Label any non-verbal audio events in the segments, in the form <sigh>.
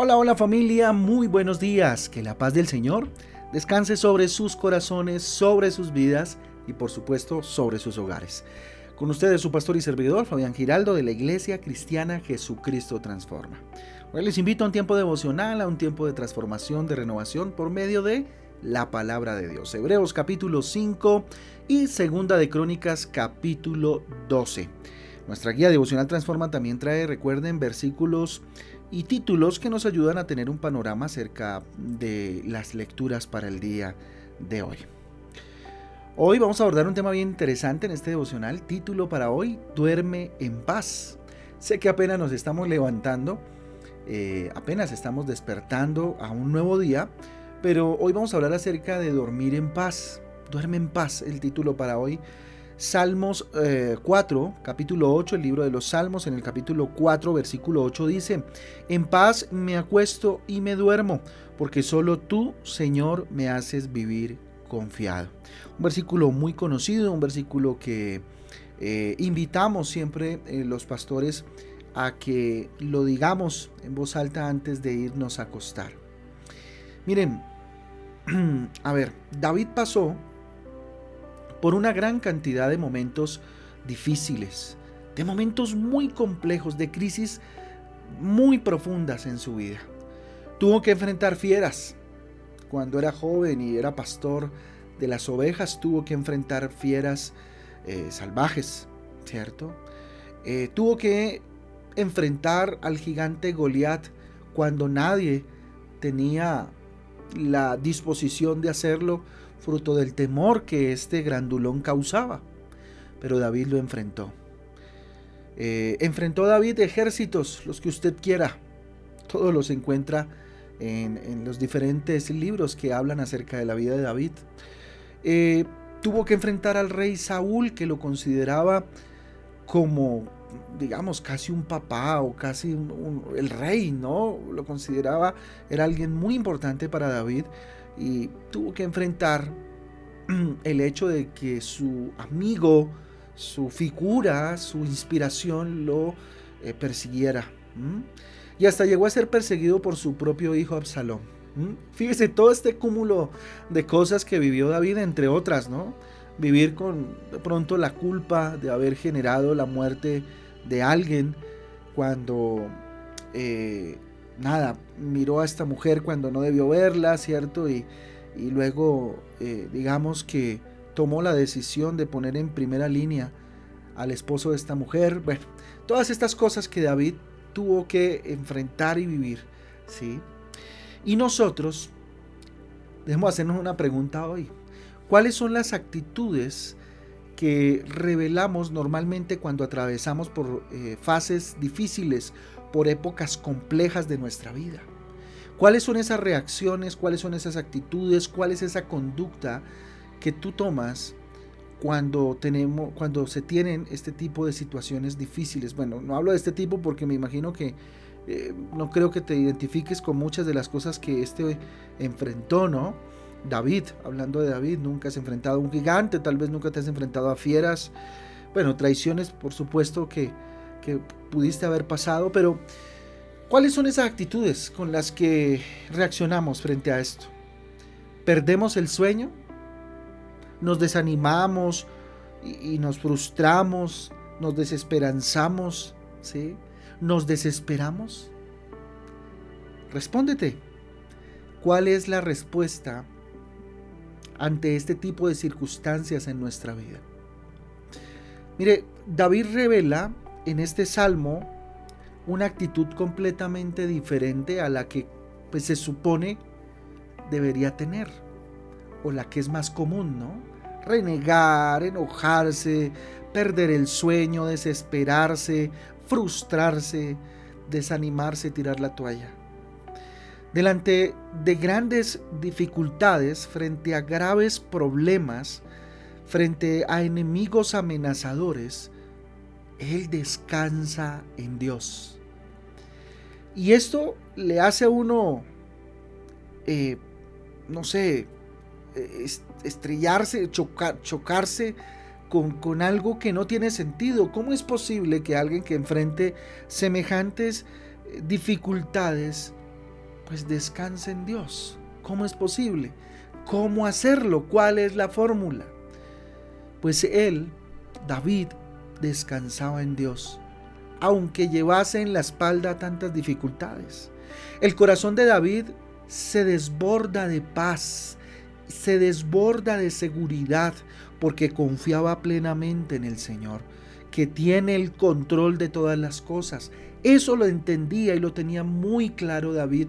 Hola, hola familia, muy buenos días. Que la paz del Señor descanse sobre sus corazones, sobre sus vidas y por supuesto sobre sus hogares. Con ustedes su pastor y servidor Fabián Giraldo de la Iglesia Cristiana Jesucristo Transforma. Hoy les invito a un tiempo devocional, a un tiempo de transformación, de renovación por medio de la palabra de Dios. Hebreos capítulo 5 y segunda de Crónicas capítulo 12. Nuestra guía devocional Transforma también trae, recuerden, versículos y títulos que nos ayudan a tener un panorama acerca de las lecturas para el día de hoy. Hoy vamos a abordar un tema bien interesante en este devocional. Título para hoy, Duerme en paz. Sé que apenas nos estamos levantando, eh, apenas estamos despertando a un nuevo día, pero hoy vamos a hablar acerca de dormir en paz. Duerme en paz, el título para hoy. Salmos 4, eh, capítulo 8, el libro de los Salmos, en el capítulo 4, versículo 8 dice, En paz me acuesto y me duermo, porque solo tú, Señor, me haces vivir confiado. Un versículo muy conocido, un versículo que eh, invitamos siempre eh, los pastores a que lo digamos en voz alta antes de irnos a acostar. Miren, <clears throat> a ver, David pasó por una gran cantidad de momentos difíciles, de momentos muy complejos, de crisis muy profundas en su vida. Tuvo que enfrentar fieras. Cuando era joven y era pastor de las ovejas, tuvo que enfrentar fieras eh, salvajes, ¿cierto? Eh, tuvo que enfrentar al gigante Goliat cuando nadie tenía la disposición de hacerlo fruto del temor que este grandulón causaba. Pero David lo enfrentó. Eh, enfrentó David ejércitos, los que usted quiera. Todos los encuentra en, los diferentes libros que hablan acerca de la vida de David. Eh, tuvo que enfrentar al rey Saúl, que lo consideraba como, digamos, casi un papá o casi el rey, ¿no? Lo consideraba, era alguien muy importante para David y tuvo que enfrentar <clears throat> el hecho de que su amigo, su figura, su inspiración lo eh, persiguiera. Y hasta llegó a ser perseguido por su propio hijo Absalón. Fíjese todo este cúmulo de cosas que vivió David, entre otras, ¿no? Vivir con de pronto la culpa de haber generado la muerte de alguien cuando eh, nada, miró a esta mujer cuando no debió verla, ¿cierto? Y, luego, eh, digamos que tomó la decisión de poner en primera línea al esposo de esta mujer. Bueno, todas estas cosas que David tuvo que enfrentar y vivir, ¿sí? Y nosotros, debemos hacernos una pregunta hoy. ¿Cuáles son las actitudes que revelamos normalmente cuando atravesamos por eh, fases difíciles por épocas complejas de nuestra vida. ¿Cuáles son esas reacciones? ¿Cuáles son esas actitudes? ¿Cuál es esa conducta que tú tomas cuando tenemos cuando se tienen este tipo de situaciones difíciles? Bueno, no hablo de este tipo porque me imagino que eh, no creo que te identifiques con muchas de las cosas que este enfrentó, ¿no? David, hablando de David, nunca has enfrentado a un gigante, tal vez nunca te has enfrentado a fieras. Bueno, traiciones, por supuesto que pudiste haber pasado, pero ¿cuáles son esas actitudes con las que reaccionamos frente a esto? ¿Perdemos el sueño? ¿Nos desanimamos y, nos frustramos? ¿Nos desesperanzamos? ¿Sí? ¿Nos desesperamos? Respóndete. ¿Cuál es la respuesta ante este tipo de circunstancias en nuestra vida? Mire, David revela en este salmo una actitud completamente diferente a la que pues, se supone debería tener, o la que es más común, ¿no? Renegar, enojarse, perder el sueño, desesperarse, frustrarse, desanimarse, tirar la toalla. Delante de grandes dificultades, frente a graves problemas, frente a enemigos amenazadores, él descansa en Dios. Y esto le hace a uno, eh, no sé, estrellarse, chocarse con, con, algo que no tiene sentido. ¿Cómo es posible que alguien que enfrente semejantes eh, dificultades Pues descansa en Dios. ¿Cómo es posible? ¿Cómo hacerlo? ¿Cuál es la fórmula? Pues él, David, descansaba en Dios, aunque llevase en la espalda tantas dificultades. El corazón de David se desborda de paz, se desborda de seguridad, porque confiaba plenamente en el Señor, que tiene el control de todas las cosas. Eso lo entendía y lo tenía muy claro David,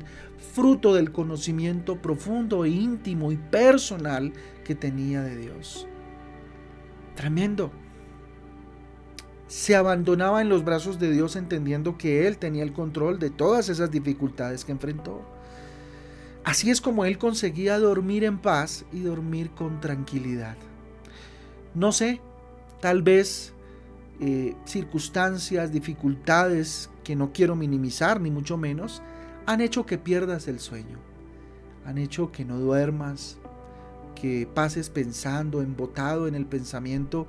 fruto del conocimiento profundo e íntimo y personal que tenía de Dios. Tremendo. Se abandonaba en los brazos de Dios entendiendo que Él tenía el control de todas esas dificultades que enfrentó. Así es como Él conseguía dormir en paz y dormir con tranquilidad. No sé, tal vez eh, circunstancias, dificultades que no quiero minimizar, ni mucho menos, han hecho que pierdas el sueño. Han hecho que no duermas, que pases pensando, embotado en el pensamiento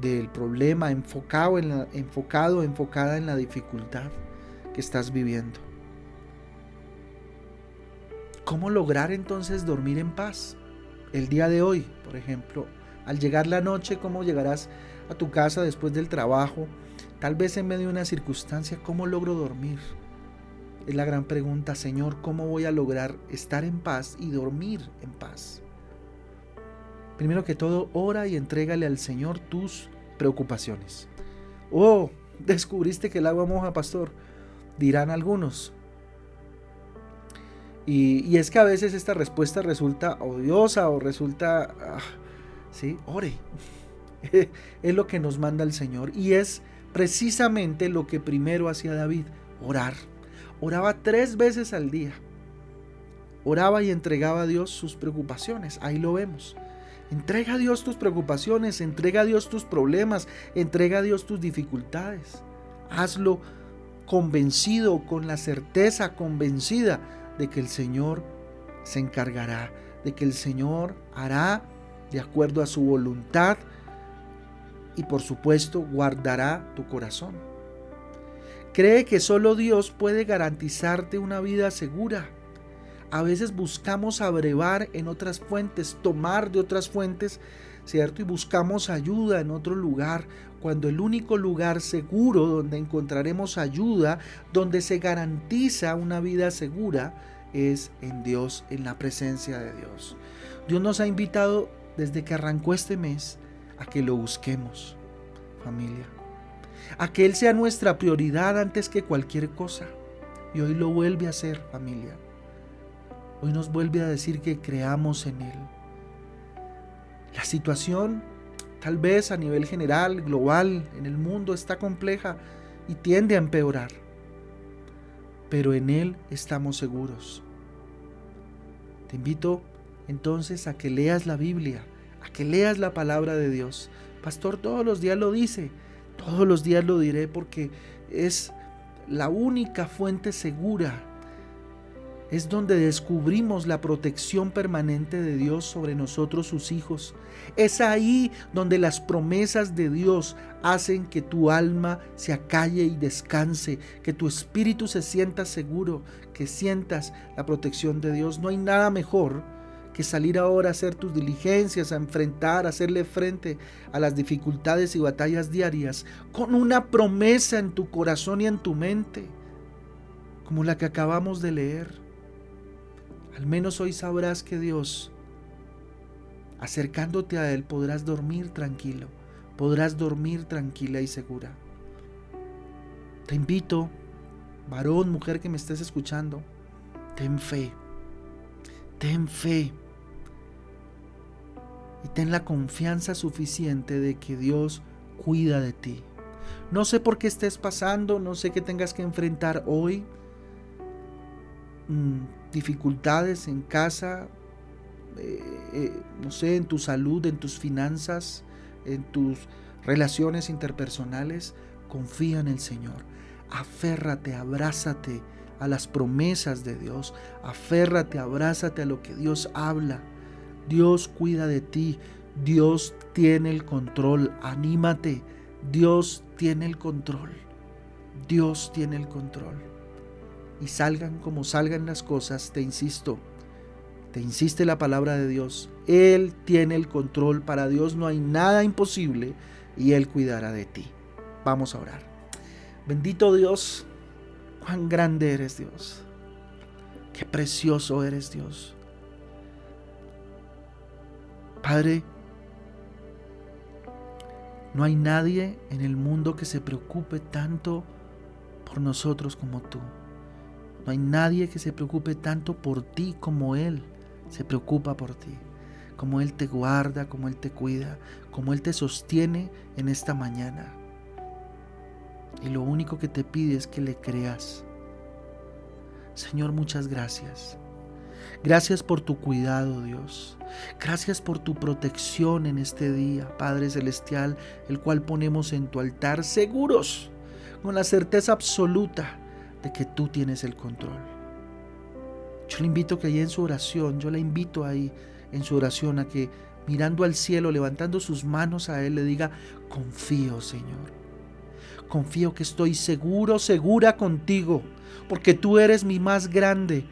del problema, enfocado, en la, enfocado, enfocada en la dificultad que estás viviendo. ¿Cómo lograr entonces dormir en paz? El día de hoy, por ejemplo, al llegar la noche, ¿cómo llegarás a tu casa después del trabajo? Tal vez en medio de una circunstancia, ¿cómo logro dormir? Es la gran pregunta, Señor, ¿cómo voy a lograr estar en paz y dormir en paz? Primero que todo, ora y entrégale al Señor tus preocupaciones. Oh, descubriste que el agua moja, pastor, dirán algunos. Y, es que a veces esta respuesta resulta odiosa o resulta... Ah, ¿sí? Ore. <laughs> es lo que nos manda el Señor y es precisamente lo que primero hacía David, orar. Oraba tres veces al día. Oraba y entregaba a Dios sus preocupaciones. Ahí lo vemos. Entrega a Dios tus preocupaciones, entrega a Dios tus problemas, entrega a Dios tus dificultades. Hazlo convencido, con la certeza convencida de que el Señor se encargará, de que el Señor hará de acuerdo a su voluntad y por supuesto guardará tu corazón. Cree que solo Dios puede garantizarte una vida segura. A veces buscamos abrevar en otras fuentes, tomar de otras fuentes, ¿cierto? Y buscamos ayuda en otro lugar, cuando el único lugar seguro donde encontraremos ayuda, donde se garantiza una vida segura, es en Dios, en la presencia de Dios. Dios nos ha invitado desde que arrancó este mes a que lo busquemos, familia. A que Él sea nuestra prioridad antes que cualquier cosa. Y hoy lo vuelve a hacer, familia. Hoy nos vuelve a decir que creamos en Él. La situación, tal vez a nivel general, global, en el mundo, está compleja y tiende a empeorar. Pero en Él estamos seguros. Te invito entonces a que leas la Biblia, a que leas la palabra de Dios. Pastor todos los días lo dice, todos los días lo diré porque es la única fuente segura. Es donde descubrimos la protección permanente de Dios sobre nosotros sus hijos. Es ahí donde las promesas de Dios hacen que tu alma se acalle y descanse, que tu espíritu se sienta seguro, que sientas la protección de Dios. No hay nada mejor que salir ahora a hacer tus diligencias, a enfrentar, a hacerle frente a las dificultades y batallas diarias con una promesa en tu corazón y en tu mente, como la que acabamos de leer. Al menos hoy sabrás que Dios, acercándote a Él, podrás dormir tranquilo, podrás dormir tranquila y segura. Te invito, varón, mujer que me estés escuchando, ten fe, ten fe y ten la confianza suficiente de que Dios cuida de ti. No sé por qué estés pasando, no sé qué tengas que enfrentar hoy. Mm, dificultades en casa, eh, eh, no sé, en tu salud, en tus finanzas, en tus relaciones interpersonales. Confía en el Señor. Aférrate, abrázate a las promesas de Dios. Aférrate, abrázate a lo que Dios habla. Dios cuida de ti. Dios tiene el control. Anímate. Dios tiene el control. Dios tiene el control. Y salgan como salgan las cosas, te insisto, te insiste la palabra de Dios, Él tiene el control, para Dios no hay nada imposible y Él cuidará de ti. Vamos a orar. Bendito Dios, cuán grande eres Dios, qué precioso eres Dios. Padre, no hay nadie en el mundo que se preocupe tanto por nosotros como tú. No hay nadie que se preocupe tanto por ti como Él se preocupa por ti. Como Él te guarda, como Él te cuida, como Él te sostiene en esta mañana. Y lo único que te pide es que le creas. Señor, muchas gracias. Gracias por tu cuidado, Dios. Gracias por tu protección en este día, Padre Celestial, el cual ponemos en tu altar seguros, con la certeza absoluta que tú tienes el control. Yo le invito que ahí en su oración, yo le invito ahí en su oración a que mirando al cielo, levantando sus manos a Él, le diga, confío, Señor. Confío que estoy seguro, segura contigo, porque tú eres mi más grande.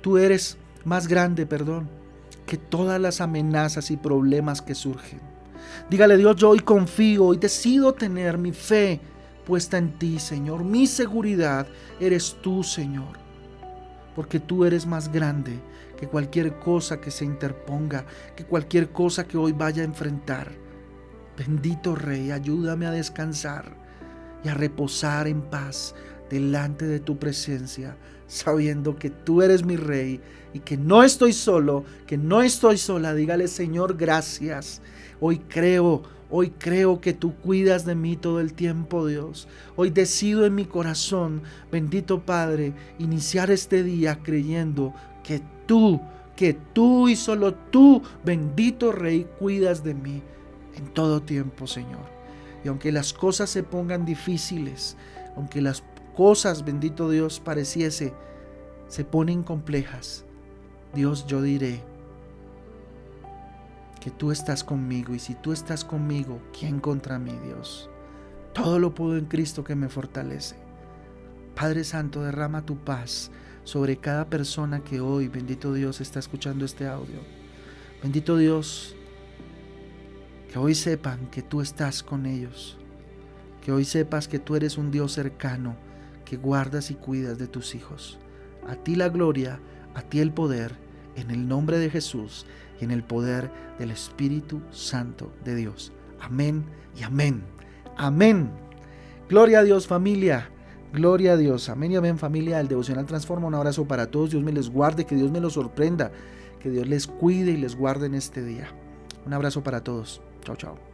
Tú eres más grande, perdón, que todas las amenazas y problemas que surgen. Dígale Dios, yo hoy confío, y decido tener mi fe puesta en ti, Señor. Mi seguridad eres tú, Señor. Porque tú eres más grande que cualquier cosa que se interponga, que cualquier cosa que hoy vaya a enfrentar. Bendito Rey, ayúdame a descansar y a reposar en paz delante de tu presencia, sabiendo que tú eres mi Rey y que no estoy solo, que no estoy sola. Dígale, Señor, gracias. Hoy creo Hoy creo que tú cuidas de mí todo el tiempo, Dios. Hoy decido en mi corazón, bendito Padre, iniciar este día creyendo que tú, que tú y solo tú, bendito Rey, cuidas de mí en todo tiempo, Señor. Y aunque las cosas se pongan difíciles, aunque las cosas, bendito Dios, pareciese, se ponen complejas, Dios, yo diré, que tú estás conmigo y si tú estás conmigo, ¿quién contra mí, Dios? Todo lo puedo en Cristo que me fortalece. Padre Santo, derrama tu paz sobre cada persona que hoy, bendito Dios, está escuchando este audio. Bendito Dios, que hoy sepan que tú estás con ellos. Que hoy sepas que tú eres un Dios cercano, que guardas y cuidas de tus hijos. A ti la gloria, a ti el poder, en el nombre de Jesús y en el poder del Espíritu Santo de Dios. Amén y amén. Amén. Gloria a Dios familia. Gloria a Dios. Amén y amén familia. El devocional transforma. Un abrazo para todos. Dios me les guarde. Que Dios me los sorprenda. Que Dios les cuide y les guarde en este día. Un abrazo para todos. Chao, chao.